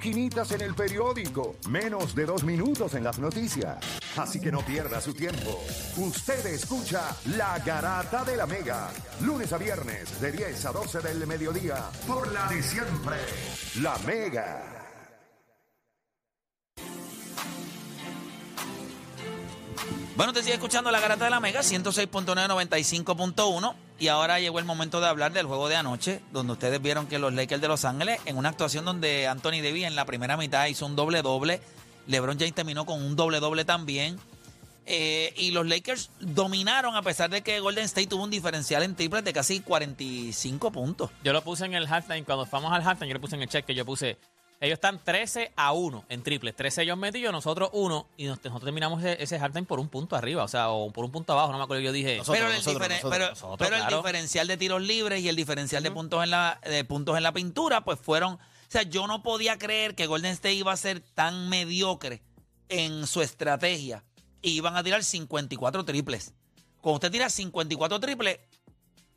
Quinitas en el periódico, menos de dos minutos en las noticias. Así que no pierda su tiempo. Usted escucha La Garata de la Mega, lunes a viernes de 10 a 12 del mediodía, por la de siempre, La Mega. Bueno, te sigue escuchando la garata de la Mega, 106.995.1. Y ahora llegó el momento de hablar del juego de anoche, donde ustedes vieron que los Lakers de Los Ángeles, en una actuación donde Anthony Davis en la primera mitad hizo un doble-doble, LeBron James terminó con un doble-doble también. Eh, y los Lakers dominaron a pesar de que Golden State tuvo un diferencial en triples de casi 45 puntos. Yo lo puse en el halftime, cuando fuimos al halftime, yo le puse en el check que yo puse, ellos están 13 a 1 en triples, 13 ellos metidos, nosotros 1, y nos- nosotros terminamos ese, ese halftime por un punto arriba, o sea, o por un punto abajo, no me acuerdo, yo dije, Nosotros, pero el, nosotros, diferen- nosotros, pero- nosotros, pero el claro. diferencial de tiros libres y el diferencial de puntos en la de puntos en la pintura, pues fueron, o sea, yo no podía creer que Golden State iba a ser tan mediocre en su estrategia y iban a tirar 54 triples. Cuando usted tira 54 triples,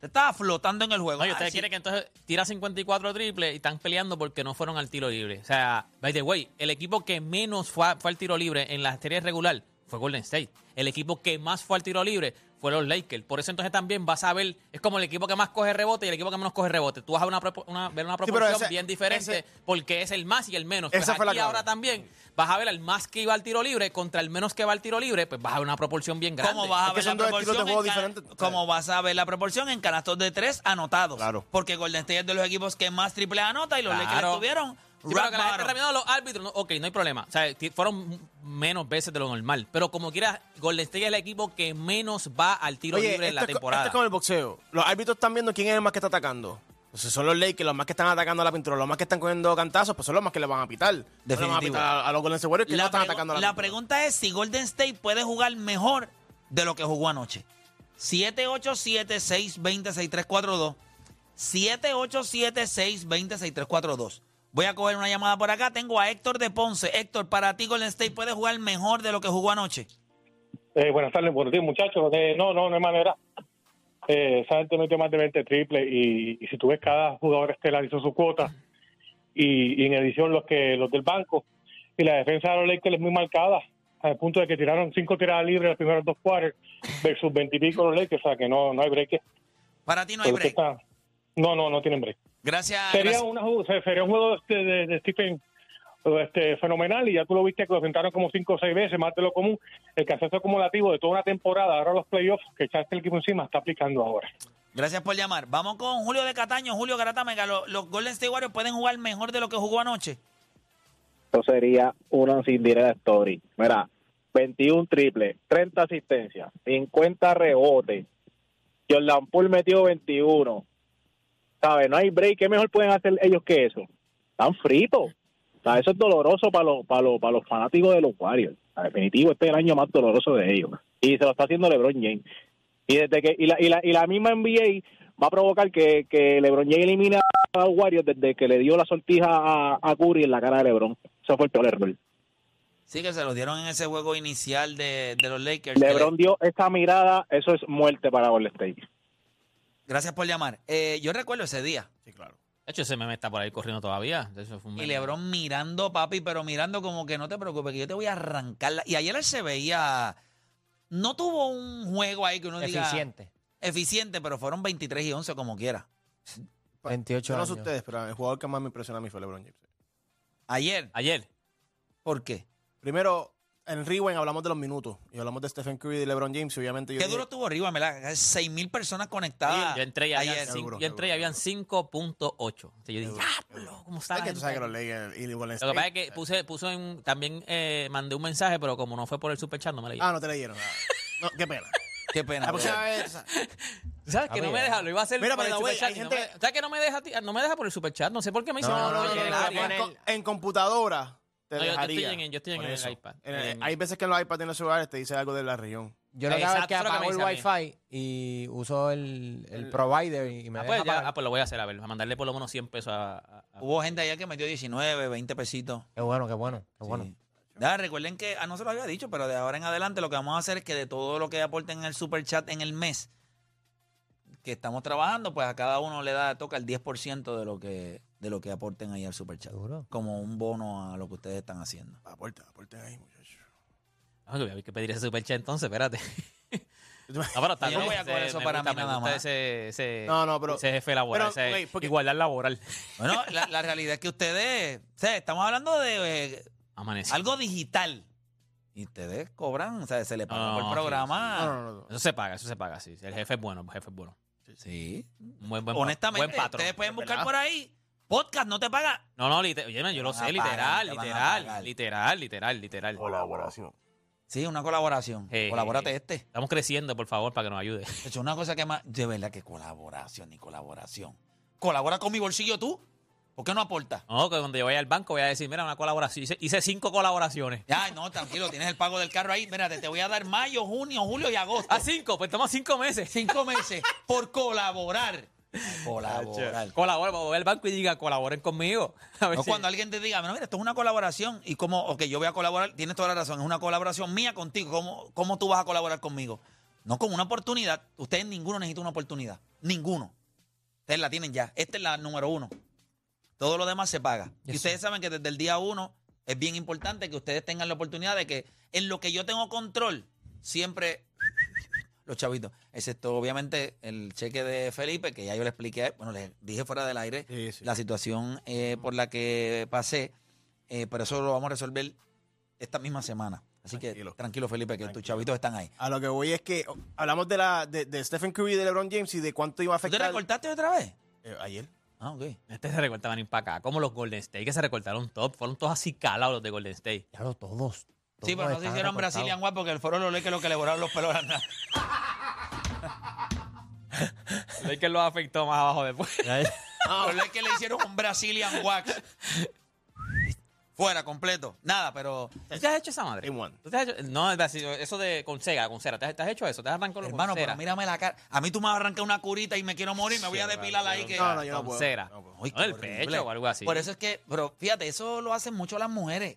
te estaba flotando en el juego. Ustedes sí. quieren que entonces tira 54 triples y están peleando porque no fueron al tiro libre. O sea, by the way, el equipo que menos fue, a- fue al tiro libre en la serie regular fue Golden State. El equipo que más fue al tiro libre fue los Lakers. Por eso entonces también vas a ver, es como el equipo que más coge rebote y el equipo que menos coge rebote. Tú vas a ver una, una- ver una proporción ese- bien diferente ese- porque es el más y el menos. Esa Pues fue aquí ahora también vas a ver al más que iba al tiro libre contra el menos que va al tiro libre, pues vas a ver una proporción bien grande. ¿Cómo vas a ver la proporción? juego en. ¿Cómo vas a ver la proporción en canastos de tres anotados? Claro. Porque Golden State es de los equipos que más triple anota y los Lakers Claro. estuvieron Sí, pero que la gente los árbitros, no, ok, no hay problema. O sea, fueron menos veces de lo normal. Pero como quiera, Golden State es el equipo que menos va al tiro Oye, libre en la esto es temporada. esto es como el boxeo. Los árbitros están viendo quién es el más que está atacando. Son los Lakers, los más que están atacando a la pintura, los más que están cogiendo cantazos, pues son los más que le van a pitar. No le van a Definitivo. pitar a, a los Golden State Warriors que no La, están pregu- atacando a la, la pintura. pregunta es si Golden State puede jugar mejor de lo que jugó anoche. 787-620-6342. 787-620-6342. Voy a coger una llamada por acá. Tengo a Héctor de Ponce. Héctor, para ti Golden State puede jugar mejor de lo que jugó anoche. Eh, buenas tardes, buenos días, muchachos. Eh, no, no, no hay manera. Eh, esa gente metió más de 20 triples y, y si tú ves cada jugador estelar hizo su cuota y, y en edición los que los del banco y la defensa de los Lakers es muy marcada al punto de que tiraron cinco tiradas libres los primeros dos quarters versus 20 y pico los Lakers, o sea que no, no hay break. Para ti no hay break. está- no, no, no tienen break. Gracias. Sería, gracias. una, sería un juego de, de, de Stephen este, fenomenal y ya tú lo viste que lo enfrentaron como cinco o seis veces, más de lo común. El cansancio acumulativo de toda una temporada, ahora los playoffs, que echaste el equipo encima, está aplicando ahora. Gracias por llamar. Vamos con Julio de Cataño. Julio Garatamega. Los, los Golden State Warriors pueden jugar mejor de lo que jugó anoche. Eso sería una sin story. Mira, 21 triple, 30 asistencias, 50 rebotes. Jordan Poole metió 21. ¿Sabes? No hay break. ¿Qué mejor pueden hacer ellos que eso? Están fritos. O sea, eso es doloroso para los, para los, para los fanáticos de los Warriors. A definitivo, este es el año más doloroso de ellos. Y se lo está haciendo LeBron James. Y desde que y la, y la, y la misma NBA va a provocar que, que LeBron James elimine a los Warriors desde que le dio la sortija a, a Curry en la cara de LeBron. Eso fue el peor error. Sí, que se los dieron en ese juego inicial de, de los Lakers. LeBron le- dio esta mirada, eso es muerte para Golden State. Gracias por llamar. Eh, yo recuerdo ese día. Sí, claro. De hecho, ese meme está por ahí corriendo todavía. Eso fue un Y. LeBron mirando, papi, pero mirando como que no te preocupes, que yo te voy a arrancar. la- Y ayer él se veía. No tuvo un juego ahí que uno diga. Eficiente. Eficiente, pero fueron 23 y 11 como quiera. 28 Yo no sé años. ustedes, pero el jugador que más me impresiona a mí fue LeBron James. Ayer. Ayer. ¿Por qué? Primero, en Rewind hablamos de los minutos y hablamos de Stephen Curry y de LeBron James y obviamente yo Qué dije- duro estuvo arriba, ¿verdad? 6 mil personas conectadas. Yo entré y habían, cinco- yo entré y habían 5.8. Entonces yo dije, diablo, ¿cómo está Es la que tú sabes que los ahí?" Lakers y Golden Lo que pasa es que puse, puso en, también eh, mandé un mensaje, pero como no fue por el superchat, no me leí. Ah, no te leyeron. Ah, No, qué pena. Qué pena. La próxima brother. vez. ¿Sabes que A no me eh. deja? Lo iba a hacer Mira, por el superchat. ¿Sabes que no me deja? No me deja por el superchat. No sé por qué me dice. No, no, no, en, en computadora te No, yo- yo estoy en el- yo estoy en Por el eso. iPad. En el- En- hay veces que en los iPads en los celulares te dice algo de la región. Yo lo que hago es que apago el Wi-Fi y uso el, el El- provider y me Ah, deja pues, ya, ah, pues lo voy a hacer, a ver, a mandarle por lo menos 100 pesos a... a- a- Hubo gente allá que metió 19, 20 pesitos. Qué bueno, qué bueno, qué bueno. Ya, recuerden que, a no se lo había dicho, pero de ahora en adelante lo que vamos a hacer es que de todo lo que aporten en el super chat en el mes que estamos trabajando, pues a cada uno le da, toca el 10% de lo que de lo que aporten ahí al Super Chat. Seguro. Como un bono a lo que ustedes están haciendo. Aporten, aporten ahí, muchachos. Ah, que hay que pedir ese superchat entonces, espérate. No, pero está Yo no voy a coger ese- eso para gusta, mí nada más. Ese, ese, No, no, pero- ese jefe laboral, pero, ese igualdad laboral. Bueno, la, la realidad es que ustedes, o sea, estamos hablando de eh, Amanece. algo digital. Y ustedes cobran, o sea, se le paga No, por sí, programa. No, no, no. no. Eso se paga, eso se paga, sí. El jefe es bueno, el jefe es bueno. Sí. Un buen, buen, Honestamente, buen patrón. ustedes pueden buscar verdad. por ahí. Podcast no te paga. No, no, oye, yo lo sé, literal, literal, literal, literal, literal. Colaboración. Sí, una colaboración. Eh, Colabórate eh, este. Estamos creciendo, por favor, para que nos ayude. De hecho, una cosa que más. De verdad que colaboración ni colaboración. Colabora con mi bolsillo tú. ¿Por qué no aportas? No, que cuando yo vaya al banco voy a decir, mira, una colaboración. Hice, hice cinco colaboraciones. Ay, no, tranquilo, tienes el pago del carro ahí. Mírate, te voy a dar mayo, junio, julio y agosto. Ah, cinco, pues estamos cinco meses. Cinco meses por colaborar. Colaborar. Colabora, voy al banco y diga, colaboren conmigo. A ver No si- cuando alguien te diga, no, mira, esto es una colaboración. Y como, ok, yo voy a colaborar, tienes toda la razón, es una colaboración mía contigo. ¿Cómo, cómo tú vas a colaborar conmigo? No con una oportunidad. Ustedes ninguno necesita una oportunidad. Ninguno. Ustedes la tienen ya. Esta es la número uno. Todo lo demás se paga. Y ustedes saben que desde el día uno es bien importante que ustedes tengan la oportunidad de que en lo que yo tengo control, siempre los chavitos. Excepto, obviamente, el cheque de Felipe, que ya yo le expliqué, bueno, le dije fuera del aire Sí, sí. la situación eh, por la que pasé, eh, pero eso lo vamos a resolver esta misma semana. Así Tranquilo. que tranquilo, Felipe, que tus chavitos están ahí. A lo que voy es que oh, hablamos de la de, de Stephen Curry y de LeBron James y de cuánto iba a ¿Tú te afectar. recortaste otra vez? Eh, ayer. Ah, ok. Este se recortaban para acá, como los Golden State, que se recortaron top. Fueron todos así calados los de Golden State. Ya lo todos. Sí, pero no se hicieron recortados. Brazilian White porque el foro lo que lo que le borraron los pelos eran nada. Es que los afectó más abajo después. Los lee que le hicieron un Brazilian Wax. Fuera, completo. Nada, pero. ¿Tú te has hecho esa madre? In one. ¿Tú te has hecho? No, es así, eso de con cera, con cera. ¿Te has, te has hecho eso? ¿Te has arrancado Hermano, con cera? pero mírame la cara. A mí tú me vas a arrancar una curita y me quiero morir, me voy a depilar ahí que. No, no, yo no Con puedo. cera. no puedo. Ay, No, el horrible. pecho o algo así. Por eso es que, pero fíjate, eso lo hacen mucho las mujeres.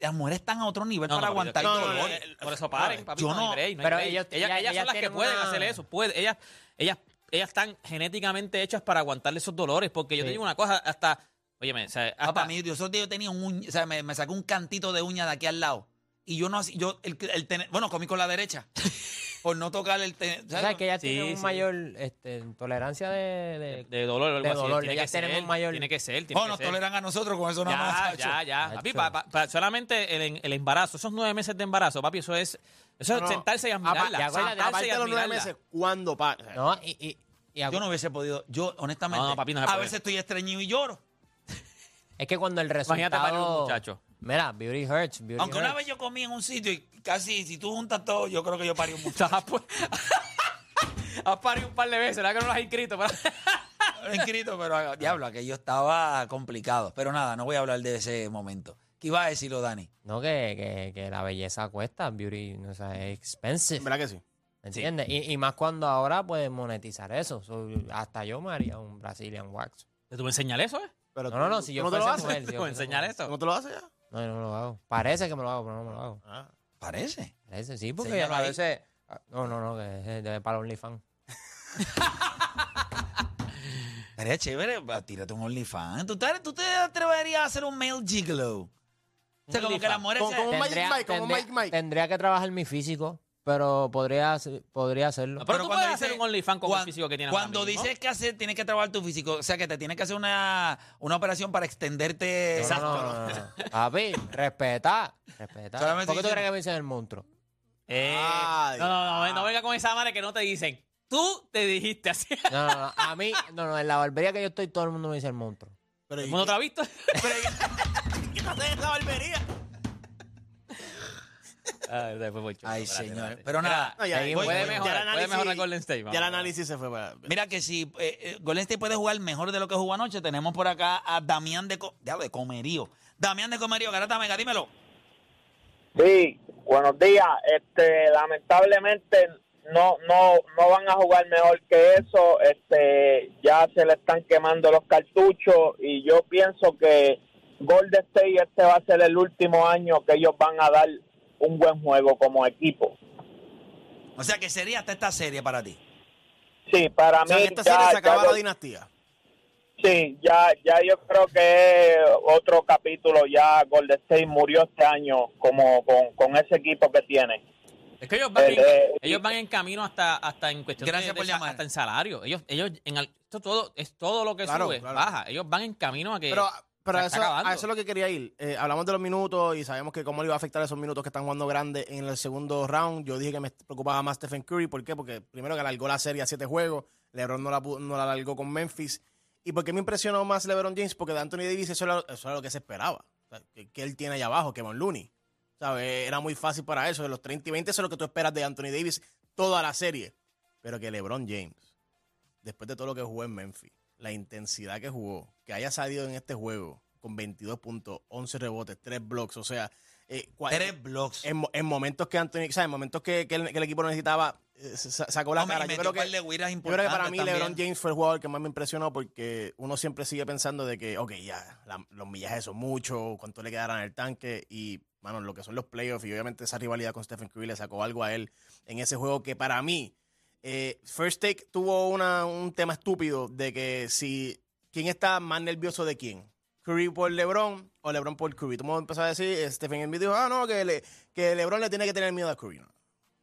Las mujeres están a otro nivel No, para aguantar yo- no, dolor. no, no, Por eso paren, papi. Yo no, no- hay break, no hay pero break. ellos- ellas, ellas ellas son las que tienen pueden una- hacer eso. Pueden, ellas, ellas, ellas están genéticamente hechas para aguantarle esos dolores. Porque yo te digo una cosa, hasta. Óyeme, o sea, hasta, Papá, mí, yo esos días yo tenía un uñ- o sea, me, me saqué un cantito de uña de aquí al lado. Y yo no hacía- yo el, el tener- bueno, comí con la derecha. por no tocar el O sea, que ellas Sí, tienen un sí. mayor este, tolerancia de, de- de dolor algo de así. dolor, Tiene ellas que tienen ser, un mayor- Tiene que ser, tiene Oh, que nos ser. toleran a nosotros con eso nada más. Ya, ya, ya. Papi, pa- pa- pa- solamente el, el embarazo, esos nueve meses de embarazo, papi, eso es, eso es No, no. sentarse y admirarla. Acuérdate, sentarse Aparte y de los nueve admirarla. meses, ¿cuándo pasa? No, y, y, y Yo no hubiese podido. Yo, honestamente, No, no, papi, no a veces estoy estreñido y lloro. Es que cuando el Imagínate parir un resultado... muchacho. Mira, beauty hurts, beauty Aunque una hurts. vez yo comí en un sitio y casi, si tú juntas todo, yo creo que yo parí un muchacho. Has pu- Has parido un par de veces, ¿verdad que no lo has inscrito? Pero- inscrito, pero ah, diablo, aquello estaba complicado. Pero nada, no voy a hablar de ese momento. ¿Qué iba a decirlo, Dani? No, que, que, que la belleza cuesta, beauty, o sea, es expensive. ¿Verdad que sí? ¿Me entiendes? Y, y más cuando ahora puedes monetizar eso. So, hasta yo me haría un Brazilian wax. ¿Te tuve que enseñar eso, eh? Pero No, no, tú- no, si yo no te lo haces. mujer, si ¿Te yo enseñar mujer. esto? ¿No te lo haces ya? No, yo no lo hago. Parece que me lo hago, pero no me lo hago. Ah. Parece. Parece, sí, porque a ahí. veces... ah, No, no, no, que es de para OnlyFans. Estaría chévere, tírate un OnlyFans. ¿Tú te, ¿Tú te atreverías a hacer un male gigolo? O sea, como que las mujeres Como- se- como- Mike Mike, como Mike Mike. tendría que trabajar mi físico, pero podría, podría hacerlo. Pero tú cuando puedes hacer un OnlyFans con el cuan- físico que tienes ahora Cuando mismo. dices que hacer, tienes que trabajar tu físico. O sea, que te tienes que hacer una, una operación para extenderte. No, no, no, no, no. Papi, respeta. Respeta. Solamente ¿Por qué tú crees que me dicen el monstruo? Eh, Ay. no, no, no, no venga con esa madre que no te dicen. Tú te dijiste así. No, no, no. A mí, no, no, en la barbería que yo estoy, todo el mundo me dice el monstruo. Pero, ¿El ¿y mundo te ha visto? ¿Qué haces en esa barbería? Ah, después voy, chulo, Ay, espérate, señor. espérate. Pero nada. No, ya- Seguimos. Puede Ya el mejorar, puede análisis- mejorar Golden State. Ya el análisis se fue para... Mira que si eh, eh, Golden State puede jugar mejor de lo que jugó anoche, tenemos por acá a Damián de, Co- diablo, de Comerío. Damián de Comerío, Garata Mega, dímelo. Sí, buenos días. Este, lamentablemente no no no van a jugar mejor que eso. Este, ya se le están quemando los cartuchos y yo pienso que Golden State este va a ser el último año que ellos van a dar un buen juego como equipo. O sea, que sería hasta esta serie para ti. Sí, para O sea, mí que esta ya- serie se ya acaba la dinastía. Sí, ya, ya yo creo que otro capítulo, ya Golden State murió este año como con, con ese equipo que tiene. Es que ellos van, Eh, en, eh, ellos van en camino hasta, hasta en cuestión Gracias de, por de- llamar. hasta en salario. Ellos, ellos en esto todo es todo lo que Claro, sube, claro. baja. Ellos van en camino a que Pero, pero a, eso, a eso es lo que quería ir. Eh, hablamos de los minutos y sabemos que cómo le iba a afectar esos minutos que están jugando grande en el segundo round. Yo dije que me preocupaba más Stephen Curry. ¿Por qué? Porque primero que alargó la serie a siete juegos. LeBron no la, no la alargó con Memphis. ¿Y por qué me impresionó más LeBron James? Porque de Anthony Davis eso era, eso era lo que se esperaba. O sea, que, que él tiene allá abajo, que Von Looney. ¿Sabes? Era muy fácil para eso. De los 30 y 20 eso es lo que tú esperas de Anthony Davis toda la serie. Pero que LeBron James, después de todo lo que jugó en Memphis, la intensidad que jugó, que haya salido en este juego con 22 puntos, 11 rebotes, 3 blocks, o sea, eh, Tres blocks. en, mo- en momentos que Anthony, o sea, en momentos que, que el, que el equipo necesitaba, eh, sa- sacó la cara. Yo creo, que, yo creo que para mí LeBron. James fue el jugador que más me impresionó porque uno siempre sigue pensando de que, ok, ya, la- los millajes son muchos, cuánto le quedará en el tanque y, mano, lo que son los playoffs y obviamente esa rivalidad con Stephen Curry le sacó algo a él en ese juego que para mí, eh, First Take tuvo una, un tema estúpido de que si, ¿quién está más nervioso de quién? Curry por LeBron o LeBron por Curry. Mundo empezó a decir, eh, Stephen Embiid dijo, ah, no, que, le- que LeBron le tiene que tener miedo a Curry. No.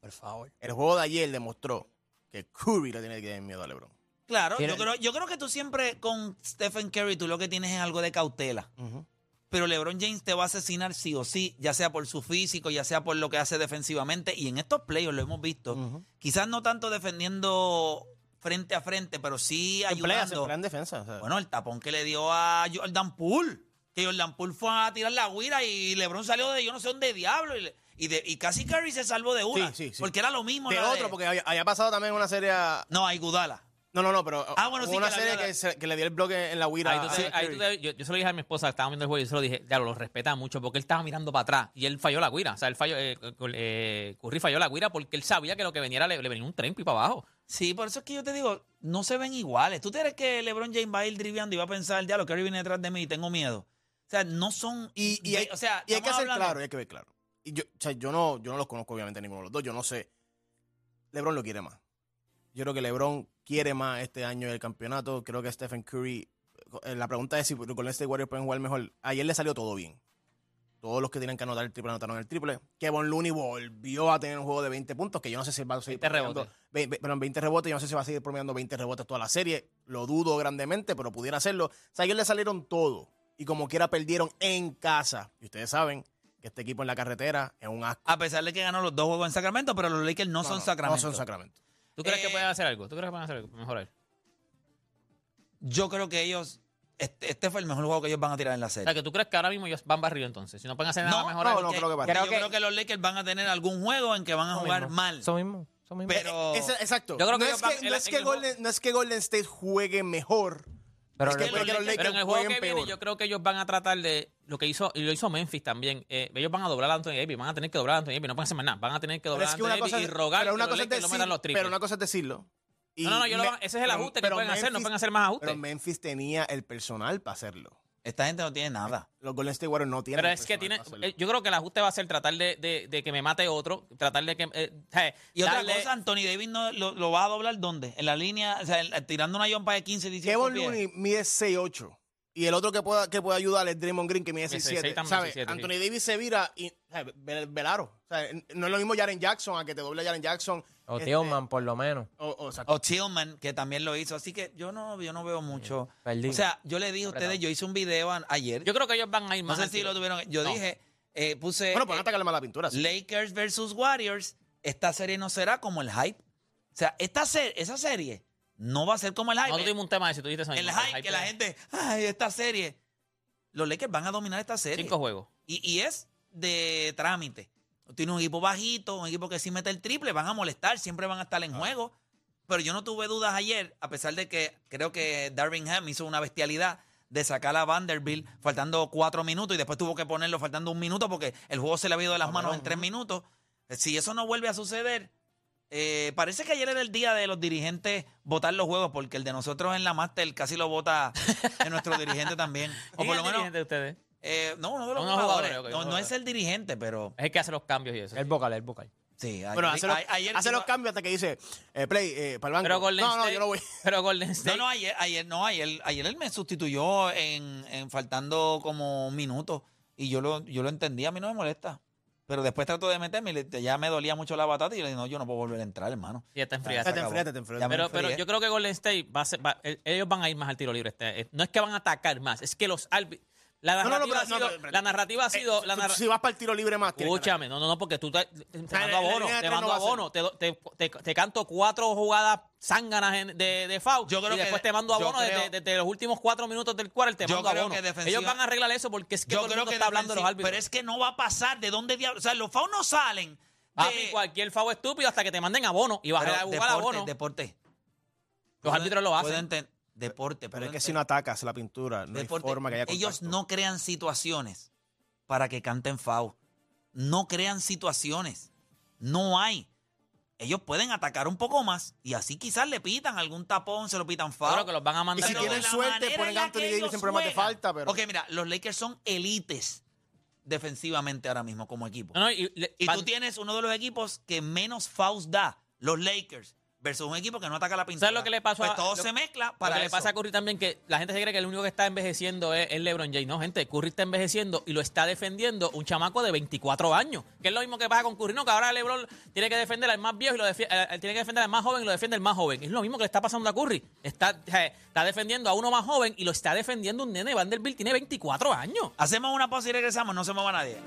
Por favor. El juego de ayer demostró que Curry le tiene que tener miedo a LeBron. Claro, yo creo, yo creo que tú siempre con Stephen Curry tú lo que tienes es algo de cautela. Pero LeBron James te va a asesinar sí o sí, ya sea por su físico, ya sea por lo que hace defensivamente. Y en estos playoffs lo hemos visto. Quizás no tanto defendiendo frente a frente, pero sí ayudando. en defensa. o sea. Bueno, el tapón que le dio a Jordan Poole. Que Jordan Poole fue a tirar la guira y LeBron salió de yo no sé dónde diablo. Y, de- y casi Curry se salvó de una. Sí, sí, sí. Porque era lo mismo. de otro, porque había, había pasado también una serie. a- No, hay Gudala. No, no, no, pero Ah, bueno, hubo sí, una que la serie que, se- que le dio el bloque en la Wira. Ahí tú te- a ahí tú Curry. te- yo, yo se lo dije a mi esposa, estábamos viendo el juego, y yo se lo dije, ya lo, respeta mucho, porque él estaba mirando para atrás y él falló la guira. O sea, él falló, eh, eh, Curry falló la guira porque él sabía que lo que venía era, le, le venía un tren y para abajo. Sí, por eso es que yo te digo, no se ven iguales. ¿Tú crees que LeBron James va a ir driviando y va a pensar, ya lo que viene detrás de mí y tengo miedo? O sea, no son. Y, y hay, o sea, y hay que estamos ser hablando- claro, y hay que ver claro. Y yo, o sea, yo no, yo no los conozco obviamente ninguno de los dos, yo no sé. LeBron lo quiere más. Yo creo que LeBron quiere más este año el campeonato. Creo que Stephen Curry. eh, La pregunta es si Golden State Warriors pueden jugar mejor. Ayer le salió todo bien. Todos los que tienen que anotar el triple anotaron el triple. Kevin Looney volvió a tener un juego de 20 puntos, que yo no sé si va a seguir 20 promediando- rebotes. ve- ve- Pero en 20 rebotes, yo no sé si va a seguir promediando 20 rebotes toda la serie. Lo dudo grandemente, pero pudiera hacerlo. O sea, ayer le salieron todo. Y como quiera perdieron en casa. Y ustedes saben que este equipo en la carretera es un asco. A pesar de que ganó los dos juegos en Sacramento, pero los Lakers no, son Sacramento. No son Sacramento. ¿Tú crees Eh, que pueden hacer algo? ¿Tú crees que pueden hacer algo? Mejorar. Yo creo que ellos. Este, este fue el mejor juego que ellos van a tirar en la O sea, serie. que tú crees que ahora mismo ellos van barridos entonces. Si no pueden hacer nada No, mejorar. no, no, creo que van. porque Creo yo que- creo que los Lakers van a tener algún juego en que van a jugar mismo. mal. Eso mismo. Eso mismo. Pero. Ese- exacto. Yo creo que no, es van- que, no, es que Golden, no es que Golden State juegue mejor. Pero es que que los Pero en el juego que viene, peor. yo creo que ellos van a tratar de lo que hizo y lo hizo Memphis también. eh, ellos van a doblar a Anthony Davis, van a tener que doblar a Anthony Davis, no pueden hacer más nada. Van a tener que doblar a que Anthony Davis y rogar pero que una los cosa los decir, triples. pero una cosa es decirlo. Y No, no, no, yo lo ese es el pero- ajuste que pueden hacer, no pueden hacer más ajustes. Pero Memphis tenía el personal para hacerlo. Esta gente no tiene nada. Los Golden State Warriors no tienen Pero es que tiene, eh, yo creo que el ajuste va a ser tratar de, de- de que me mate otro, tratar de que... eh, eh, Y otra cosa, Anthony Davis no, lo, lo va a doblar ¿dónde? En la línea, o sea, el- tirando una jumpa de 15, 18 Kevin. Looney mide 6'8". Y el otro que pueda, que pueda ayudar es Draymond Green, que mide Ese 6'7". 6 también, ¿Sabes? 6'7", sí. Anthony Davis se vira y... ¿sabes? Vel- Velaro. O sea, no es lo mismo Jaren Jackson a que te doble Jaren Jackson. O Este, Tillman, por lo menos. o- o Tillman, que también lo hizo. Así que yo no, yo no veo mucho. Perdí. O sea, yo le dije a ustedes, yo hice un video a- ayer. Yo creo que ellos van a ir no más sé al si lo tuvieron. Yo No. dije, eh, puse bueno, pues eh, atacarle más la pintura. sí. Lakers versus Warriors. Esta serie no será como el hype. O sea, esta se- esa serie no va a ser como el hype. No tuvimos un tema de si tú dijiste eso el mismo, hype, que la gente, ay, esta serie. Los Lakers van a dominar esta serie. Cinco juegos. Y, y es de trámite. Tiene un equipo bajito, un equipo que sí mete el triple, van a molestar, siempre van a estar en juego. Pero yo no tuve dudas ayer, a pesar de que creo que Darvin Ham hizo una bestialidad de sacar a Vanderbilt faltando cuatro minutos y después tuvo que ponerlo faltando un minuto porque el juego se le había ido de las manos en tres minutos. Si eso no vuelve a suceder, eh, parece que ayer era el día de los dirigentes votar los juegos porque el de nosotros en la Master casi lo vota de nuestro dirigente también. O ¿Quién por es lo el menos, dirigente de ustedes? eh, no, no de los jugadores. jugadores, no, es el dirigente, pero Es el que hace los cambios y eso. El vocal, el vocal. Sí, a- Bueno, a- hace los, ayer hace los cambios hasta que dice, eh, play, eh, para el banco. Pero Golden no, no, State, yo no voy. Pero Golden State. No, no, ayer, ayer no, ayer, ayer él me sustituyó en, en faltando como un minuto y yo lo, yo lo entendí, a mí no me molesta. Pero después trato de meterme y ya me dolía mucho la batata y yo le dije, no, yo no puedo volver a entrar, hermano. Ya Te enfriaste, te enfriaste. Me Pero, pero yo creo que Golden State va a ser, va- eh, ellos van a ir más al tiro libre. Este, eh, no es que van a atacar más, es que los árbitros. La No, no, no, narrativa, no, ha sido, pero- pero- la narrativa ha Eh, sido. la tú- narra- si vas para el tiro libre más, Escúchame, no, no, no, porque tú te, te- mando abono, de te mando a abono, te, te, te- canto cuatro jugadas zánganas de, de foul Yo creo y después que- te mando abono creo- desde, desde los últimos cuatro minutos del quarter, te mando creo abono. Ellos van a arreglar eso porque es que Yo todo el creo mundo que está hablando de los árbitros. Pero es que no va a pasar. ¿De dónde diablos? O sea, los fouls no salen. de- Papi, cualquier foul estúpido hasta que te manden abono y vas a jugar deporte, abono. deporte. Los árbitros lo hacen. Deporte. Pero es que si no atacas la pintura, no deporte. hay forma que haya Ellos contacto. no crean situaciones para que canten foul. No crean situaciones. No hay. Ellos pueden atacar un poco más y así quizás le pitan algún tapón, se lo pitan foul. creo que los van a Y mandar. si Pero tienen la suerte, ponen Anthony Davis ellos en problemas de falta, pero... Ok, mira, los Lakers son elites defensivamente ahora mismo como equipo. No, no, y, le- Y tú tienes uno de los equipos que menos fouls da, los Lakers, versus un equipo que no ataca la pintura. ¿Sabes lo que le pasó Pues a- todo lo- se mezcla Lo para que le pasa a Curry también, que la gente se cree que el único que está envejeciendo es, es LeBron James. No, gente, Curry está envejeciendo y lo está defendiendo un chamaco de 24 años. Que es lo mismo que pasa con Curry. No, que ahora LeBron tiene que defender al más viejo y lo eh, tiene que defender al más joven y lo defiende el más joven. Es lo mismo que le está pasando a Curry. Está, eh, está defendiendo a uno más joven y lo está defendiendo un nene. Vanderbilt tiene 24 años. Hacemos una pausa y regresamos, no se mueva nadie.